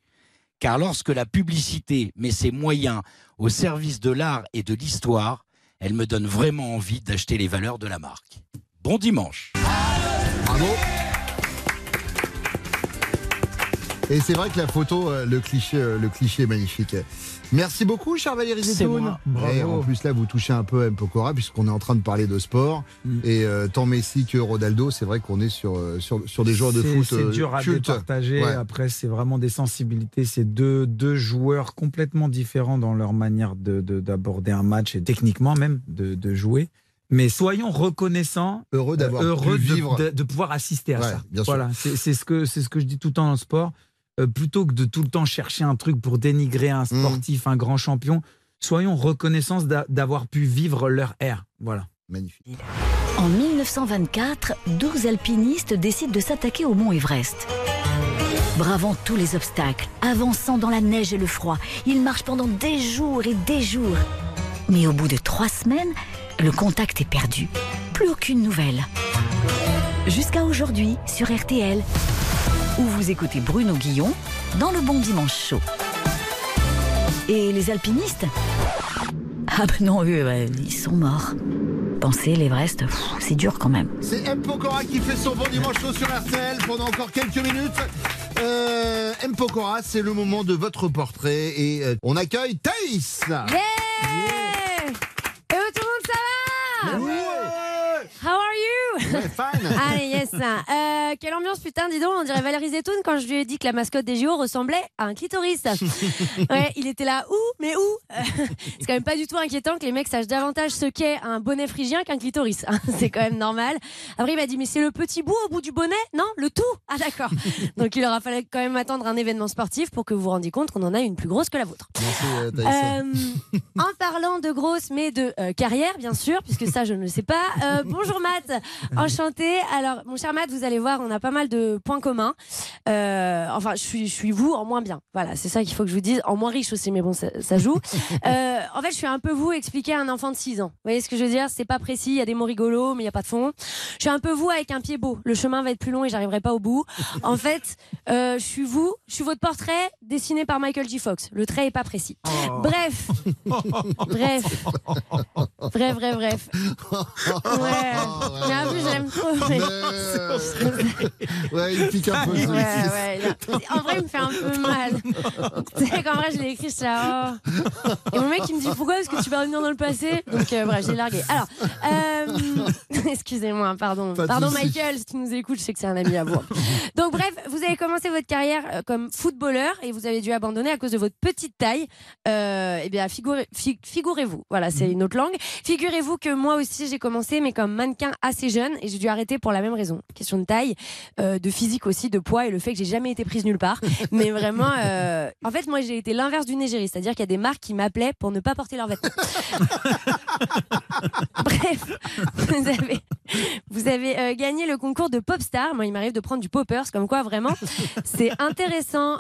Car lorsque la publicité met ses moyens au service de l'art et de l'histoire, elle me donne vraiment envie d'acheter les valeurs de la marque. Bon dimanche. Bravo. Et c'est vrai que la photo, euh, le cliché, euh, le cliché est magnifique. Merci beaucoup, cher Valérie Zetoun. Et en plus, là, vous touchez un peu à M. Pokora, puisqu'on est en train de parler de sport. Mm. Et euh, tant Messi que Ronaldo, c'est vrai qu'on est sur, sur, sur des joueurs de foot C'est dur à cultes. départager. Ouais. Après, c'est vraiment des sensibilités. C'est deux, deux joueurs complètement différents dans leur manière de- de- d'aborder un match et techniquement même de, de jouer. Mais soyons reconnaissants, Heureux d'avoir heureux pu de- vivre. de, de pouvoir assister à Ouais, ça. bien sûr. Voilà, c'est c'est ce que c'est ce que je dis tout le temps dans le sport. Euh, plutôt que de tout le temps chercher un truc pour dénigrer un Mm. sportif, un grand champion, soyons reconnaissants d'a- d'avoir pu vivre leur ère. Voilà. Magnifique. En 1924, 12 alpinistes décident de s'attaquer au mont Everest. Bravant tous les obstacles, avançant dans la neige et le froid, ils marchent pendant des jours et des jours. Mais au bout de trois semaines, le contact est perdu. Plus aucune nouvelle. Jusqu'à aujourd'hui, sur RTL, où vous écoutez Bruno Guillon dans le Bon Dimanche Chaud. Et les alpinistes? Ah ben non, eux, ils sont morts. Pensez, l'Everest, c'est dur quand même. C'est M. Pokora qui fait son bon dimanche chaud sur RTL pendant encore quelques minutes. Euh, M. Pokora, c'est le moment de votre portrait et euh, on accueille Thaïs. Yeah Et tout le monde, ça va? How are you? Allez, yes. Euh, quelle ambiance, putain, dis donc. On dirait Valérie Zetoun quand je lui ai dit que la mascotte des JO ressemblait à un clitoris. Ouais, il était là, où Mais où? C'est quand même pas du tout inquiétant que les mecs sachent davantage ce qu'est un bonnet phrygien qu'un clitoris. hein. C'est quand même normal. Après, il m'a dit, mais c'est le petit bout au bout du bonnet? Non, le tout? Ah, d'accord. Donc, il aura fallu quand même attendre un événement sportif pour que vous vous rendiez compte qu'on en a une plus grosse que la vôtre. Merci, euh. Euh, en parlant de grosse, mais de euh, carrière, bien sûr, puisque ça, je ne le sais pas. Euh, bonjour Matt, enchanté. Alors, mon cher Matt, vous allez voir, on a pas mal de points communs. Euh, enfin, je suis, je suis vous en moins bien. Voilà, c'est ça qu'il faut que je vous dise. En moins riche aussi, mais bon, ça, ça joue. Euh, en fait, je suis un peu vous expliquer à un enfant de 6 ans. Vous voyez ce que je veux dire? C'est pas précis, il y a des mots rigolos, mais il n'y a pas de fond. Je suis un peu vous avec un pied beau. Le chemin va être plus long et j'arriverai pas au bout. En fait, euh, je suis vous, je suis votre portrait dessiné par Michael J. Fox. Le trait est pas précis. Bref, bref, bref, bref, bref. Ouais. Mais en plus, j'aime trop. Mais- Ouais, il pique un peu. Ouais, ouais. En vrai, il me fait un peu mal. tu sais qu'en vrai, je l'ai écrit, là, oh. Et mon mec, il me dit pourquoi est-ce que tu vas revenir dans le passé? Donc, euh, bref, j'ai largué. Alors, euh, excusez-moi, pardon. Pas Pardon. Michael, si tu nous écoutes, je sais que c'est un ami à vous. Donc, bref, vous avez commencé votre carrière euh, comme footballeur et vous avez dû abandonner à cause de votre petite taille. Euh, eh bien, figurez- fi- figurez-vous, voilà, c'est une autre langue. Figurez-vous que moi aussi, j'ai commencé, mais comme mannequin assez jeune et j'ai dû arrêter pour la même raison. Question de taille, euh, de physique aussi, de poids et le fait que j'ai jamais été prise nulle part. Mais vraiment, euh, en fait, moi, j'ai été l'inverse d'une égérie, c'est-à-dire qu'il y a des marques qui m'appelaient pour ne pas porter leurs vêtements. Bref, vous avez, vous avez euh, gagné le concours de Popstar. Moi, il m'arrive de prendre du poppers, comme quoi vraiment, c'est intéressant.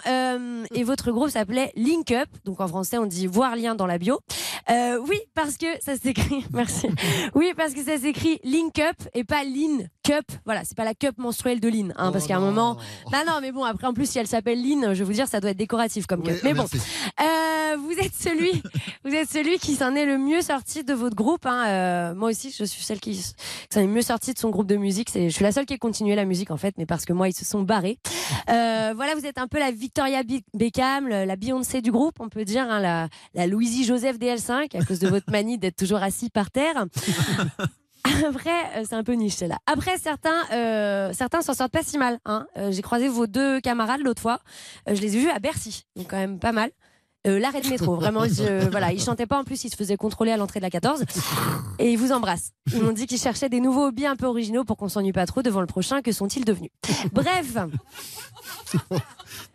Et votre groupe s'appelait Link Up, donc en français, on dit voir lien dans la bio. Oui, parce que ça s'écrit. Merci. Oui, parce que ça s'écrit Link Up et pas Lean Cup. Voilà, c'est pas la cup menstruelle de Lean, hein, parce qu'à un moment. Bah non, mais bon, après en plus, si elle s'appelle Lean, je vais vous dire, ça doit être décoratif comme cup. mais bon, euh, vous êtes celui, vous êtes celui qui s'en est le mieux sorti de votre groupe. hein. Euh, moi aussi, je suis celle qui s'en est le mieux sorti de son groupe de musique. C'est, je suis la seule qui ait continué la musique en fait, mais parce que moi, ils se sont barrés. Euh, voilà, vous êtes un peu la Victoria Be- Beckham, la Beyoncé du groupe, on peut dire, hein, la, la Louisie Joseph DL5 à cause de votre manie d'être toujours assis par terre. Après, euh, c'est un peu niche celle-là. Après, certains, euh, certains s'en sortent pas si mal. Hein. Euh, J'ai croisé vos deux camarades l'autre fois. Je les ai vus à Bercy, donc quand même pas mal. L'arrêt de métro, vraiment. je- voilà, ils chantaient pas en plus, ils se faisaient contrôler à l'entrée de la 14 et ils vous embrassent. Ils m'ont dit qu'ils cherchaient des nouveaux hobbies un peu originaux pour qu'on s'ennuie pas trop devant le prochain. Que sont-ils devenus? Bref,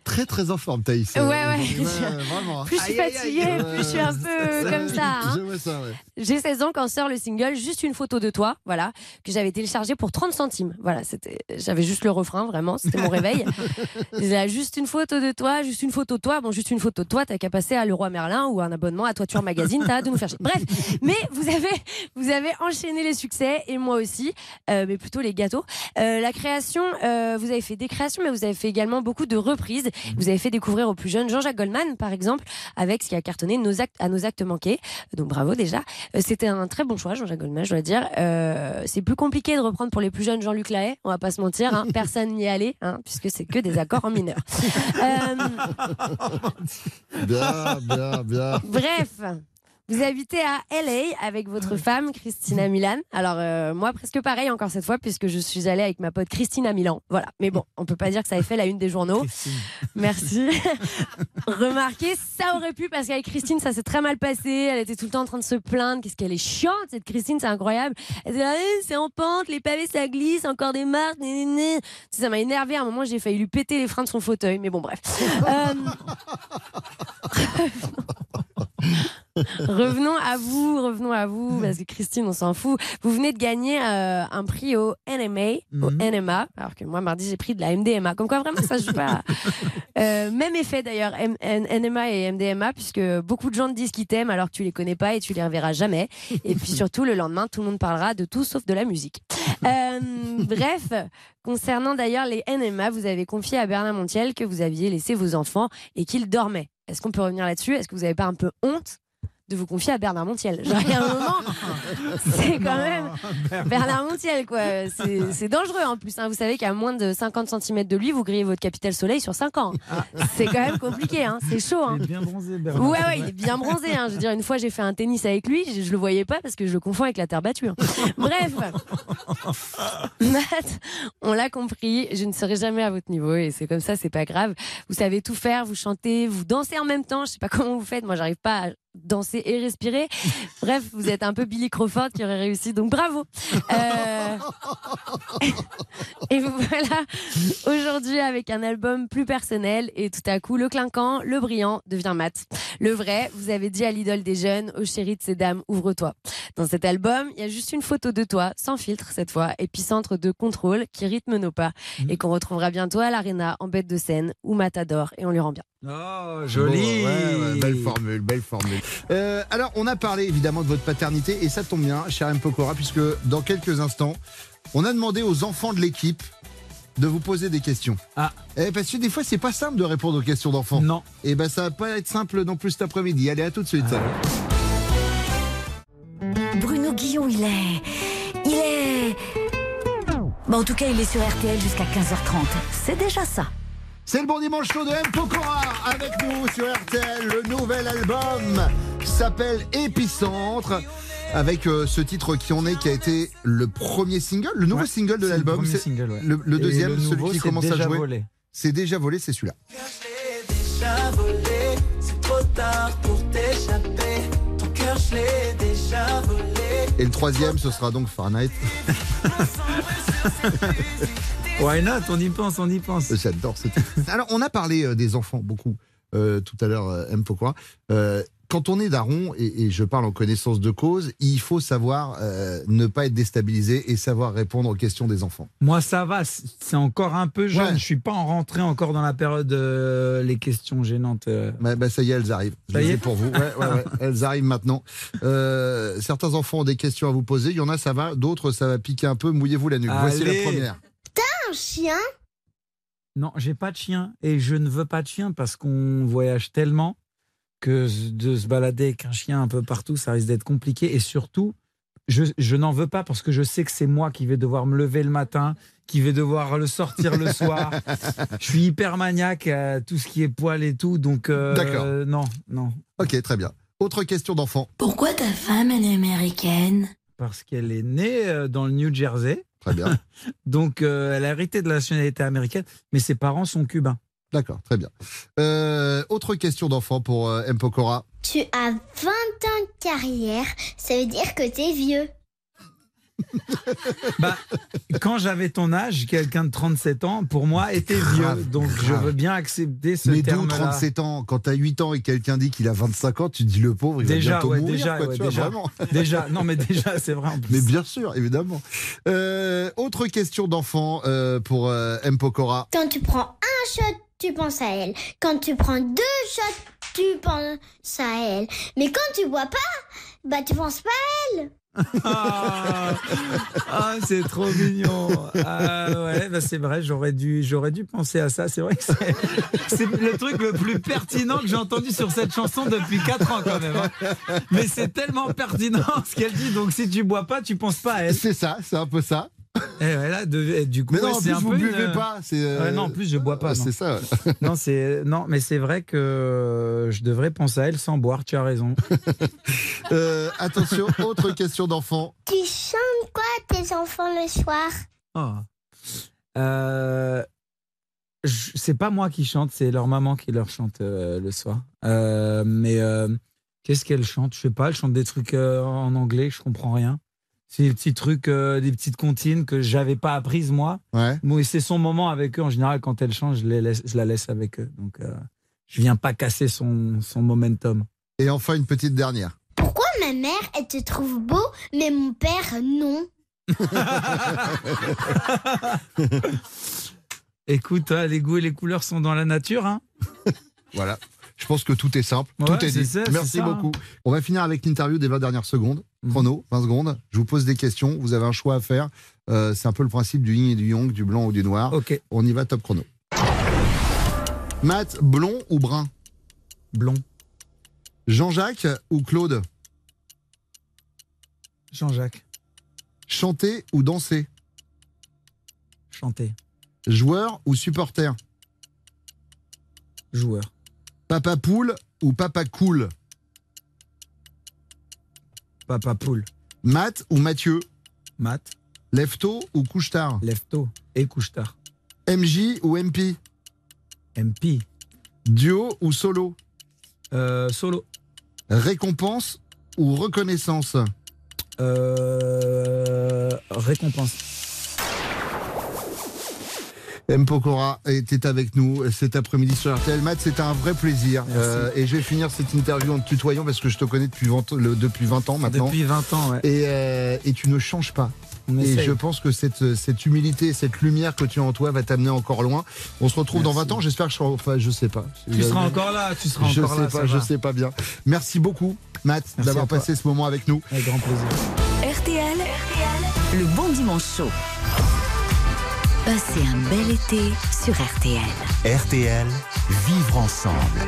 Très très en forme, Thaïs. Ouais, ouais. Euh, vraiment. hein. plus je suis fatiguée, plus je suis un peu comme ça. hein. Je vois ça, ouais. J'ai 16 ans quand sort le single Juste une photo de toi, voilà, que j'avais téléchargé pour 30 centimes. Voilà, c'était, j'avais juste le refrain, vraiment, c'était mon réveil. Là, juste une photo de toi, juste une photo de toi. Bon, juste une photo de toi, t'as qu'à passer à Leroy Merlin ou un abonnement à Toiture Magazine, t'as hâte de nous faire chier. Bref, mais vous avez, vous avez enchaîné les succès et moi aussi, euh, mais plutôt les gâteaux. Euh, la création, euh, vous avez fait des créations, mais vous avez fait également beaucoup de reprises. Vous avez fait découvrir aux plus jeunes Jean-Jacques Goldman, par exemple, avec ce qui a cartonné nos actes, à nos actes manqués. Donc bravo déjà. Euh, C'était un très bon choix, Jean-Jacques Goldman, je dois dire. Euh, c'est plus compliqué de reprendre pour les plus jeunes Jean-Luc Lahaye, on va pas se mentir. hein. Personne n'y est allé, hein, puisque c'est que des accords en mineur. Euh, Bien, bien, bien. Bref. Vous habitez à LA avec votre femme Christina Milan. Alors euh, moi presque pareil encore cette fois puisque je suis allée avec ma pote Christine à Milan. Voilà. Mais bon, on peut pas dire que ça ait fait la une des journaux. Merci. Remarquez, ça aurait pu parce qu'avec Christine ça s'est très mal passé. Elle était tout le temps en train de se plaindre. Qu'est-ce qu'elle est chiante cette Christine, c'est incroyable. Elle là, Eh, c'est en pente, les pavés ça glisse, encore des marques. Ça m'a énervé. À un moment j'ai failli lui péter les freins de son fauteuil. Mais bon bref. Euh, revenons à vous, revenons à vous, parce que Christine, on s'en fout. Vous venez de gagner euh, un prix au NMA, au NMA, alors que moi, mardi, j'ai pris de la MDMA. Comme quoi, vraiment, ça se joue pas. Euh, même effet d'ailleurs, NMA et MDMA, puisque beaucoup de gens te disent qu'ils t'aiment alors que tu les connais pas et tu les reverras jamais. Et puis surtout, le lendemain, tout le monde parlera de tout sauf de la musique. Euh, bref, concernant d'ailleurs les NMA, vous avez confié à Bernard Montiel que vous aviez laissé vos enfants et qu'ils dormaient. Est-ce qu'on peut revenir là-dessus? Est-ce que vous n'avez pas un peu honte de vous confier à Bernard Montiel Genre, il y a un moment, c'est quand même Bernard Montiel, quoi. C'est c'est dangereux en plus. hein. Vous savez qu'à moins de 50 cm de lui, vous grillez votre capital soleil sur 5 ans. C'est quand même compliqué, hein. c'est chaud. hein. Il est bien bronzé, Bernard. Ouais, ouais, il est bien bronzé. Hein. Je veux dire, une fois, j'ai fait un tennis avec lui, je, je le voyais pas parce que je le confonds avec la terre battue. Bref, Matt, on l'a compris, je ne serai jamais à votre niveau et c'est comme ça, c'est pas grave. Vous savez tout faire, vous chantez, vous dansez en même temps. Je sais pas comment vous faites, moi j'arrive pas à danser et respirer. Bref, vous êtes un peu Billy Crawford qui aurait réussi, donc bravo. Euh, Et vous voilà aujourd'hui avec un album plus personnel et tout à coup le clinquant, le brillant devient mat. Le vrai, vous avez dit à l'idole des jeunes, au chéri de ces dames, ouvre-toi. Dans cet album, il y a juste une photo de toi, sans filtre cette fois, épicentre de contrôle qui rythme nos pas et qu'on retrouvera bientôt à l'Arena en bête de scène où Matador et on lui rend bien. Oh, joli. Bon, ouais, ouais, belle formule, belle formule. Euh, alors, on a parlé évidemment de votre paternité et ça tombe bien, cher M. Pokora, puisque dans quelques instants, on a demandé aux enfants de l'équipe de vous poser des questions. Ah. Eh, parce que des fois, c'est pas simple de répondre aux questions d'enfants. Non. Et ben, ça va pas être simple non plus cet après-midi. Allez, à tout de suite. Bruno Guillon, il est. Il est. Bon, en tout cas, il est sur RTL jusqu'à 15h30. C'est déjà ça. C'est le bon dimanche chaud de M. Pokora avec nous sur RTL. Le nouvel album s'appelle Épicentre. Avec euh, ce titre qui en est, qui a été le premier single, le nouveau Ouais, single de le l'album. single, ouais. le, le deuxième, le celui qui commence à Déjà jouer. volé. C'est déjà volé, c'est celui-là. déjà volé, c'est trop tard pour t'échapper. Ton cœur, je l'ai déjà volé. Et le troisième, ce sera donc Fahrenheit. Why not? On y pense, on y pense. J'adore ce titre. Alors, on a parlé euh, des enfants beaucoup euh, tout à l'heure, euh, M. Pokora. Euh, quand on est daron, et, et je parle en connaissance de cause, il faut savoir euh, ne pas être déstabilisé et savoir répondre aux questions des enfants. Moi, ça va, c'est encore un peu jeune. Ouais. Je suis pas en rentré encore dans la période euh, les questions gênantes. euh. Bah, bah, ça y est, elles arrivent. Je Ça y est pour vous. Ouais, ouais, ouais. Elles arrivent maintenant. Certains enfants ont des questions à vous poser. Il y en a, ça va. D'autres, ça va piquer un peu. Mouillez-vous la nuque. Voici la Allez. Première. un chien? Non, j'ai pas de chien et je ne veux pas de chien parce qu'on voyage tellement que de se balader avec un chien un peu partout, ça risque d'être compliqué. Et surtout, je, je n'en veux pas parce que je sais que c'est moi qui vais devoir me lever le matin, qui vais devoir le sortir le soir. je suis hyper maniaque à tout ce qui est poil et tout, donc euh, D'accord. non, non. Ok, très bien. Autre question d'enfant. Pourquoi ta femme, est américaine? Parce qu'elle est née euh, dans le New Jersey. Très bien. Donc, euh, elle a hérité de la nationalité américaine, mais ses parents sont cubains. D'accord, très bien. Euh, autre question d'enfant pour euh, M. Pokora. Tu as 20 ans de carrière, ça veut dire que t'es vieux. Bah, quand j'avais ton âge, quelqu'un de 37 ans, pour moi, était vieux. Grave, Donc, je veux bien accepter ce Mais d'où terme-là. 37 ans Quand t'as 8 ans et quelqu'un dit qu'il a 25 ans, tu te dis le pauvre, il Déjà, va bientôt ouais, mourir. déjà, quoi, ouais, tu vois, déjà. vraiment. Déjà, non, mais déjà, c'est vrai en plus. Mais bien sûr, évidemment. Euh, autre question d'enfant euh, pour euh, M. Pokora. Quand tu prends un shot, tu penses à elle. Quand tu prends deux shots, tu penses à elle. Mais quand tu bois pas, bah tu penses pas à elle. Ah, ah, c'est trop mignon. Ah, ouais, bah, c'est vrai, j'aurais dû, j'aurais dû penser à ça. C'est vrai que c'est, le truc le plus pertinent que j'ai entendu sur cette chanson depuis 4 ans quand même. hein. Mais c'est tellement pertinent ce qu'elle dit. Donc si tu bois pas, tu penses pas à elle. C'est ça, c'est un peu ça. Et ouais, là, de- et du coup, Mais non, en plus, un vous peu buvez une- pas. Euh, Ouais, non, en plus, je bois pas. non. C'est ça. ouais. Non, c'est non, mais c'est vrai que euh, je devrais penser à elle sans boire. Tu as raison. Euh, attention, autre question d'enfant. Tu chantes quoi à tes enfants le soir? Oh. Euh, je- c'est pas moi qui chante, c'est leur maman qui leur chante euh, le soir. Euh, mais euh, qu'est-ce qu'elle chante? Je sais pas. Elle chante des trucs euh, en anglais, je comprends rien. C'est des petits trucs, euh, des petites comptines que j'avais pas apprises moi. Ouais. Bon, c'est son moment avec eux. En général, quand elle chante, je, les laisse, je la laisse avec eux. Donc, euh, je viens pas casser son, son momentum. Et enfin, une petite dernière. Pourquoi ma mère, elle te trouve beau, mais mon père, non? Écoute, hein, les goûts et les couleurs sont dans la nature. Hein Voilà. Je pense que tout est simple. Ouais, tout est dit. ça, Merci ça. beaucoup. On va finir avec l'interview des 20 dernières secondes. Mhm. Chrono, 20 secondes. Je vous pose des questions. Vous avez un choix à faire. Euh, c'est un peu le principe du yin et du yang, du blanc ou du noir. Ok. On y va, top chrono. Matt, blond ou brun? Blond. Jean-Jacques ou Claude? Jean-Jacques. Chanter ou danser? Chanter. Joueur ou supporter? Joueur. Papa poule ou papa cool Papa poule. Matt ou Mathieu Matt. Lève-tôt ou couche-tard Lève-tôt et couche-tard. MJ ou MP MP. Duo ou solo Euh, solo. Récompense ou reconnaissance Euh, récompense. M. Pokora était avec nous cet après-midi sur RTL. Matt, c'était un vrai plaisir. Euh, et je vais finir cette interview en te tutoyant parce que je te connais depuis 20, le- depuis 20 ans maintenant. Depuis 20 ans, ouais. Et, euh, et tu ne changes pas. On et essaye. je pense que cette, cette humilité, cette lumière que tu as en toi va t'amener encore loin. On se retrouve dans 20 ans. J'espère que je serai. Enfin, je sais pas. Tu seras encore là, tu seras je encore sais là. pas, je va. sais pas bien. Merci beaucoup, Matt, d'avoir passé ce moment avec nous. Avec grand plaisir. RTL, le bon dimanche chaud. Passez un bel été sur RTL. RTL, vivre ensemble.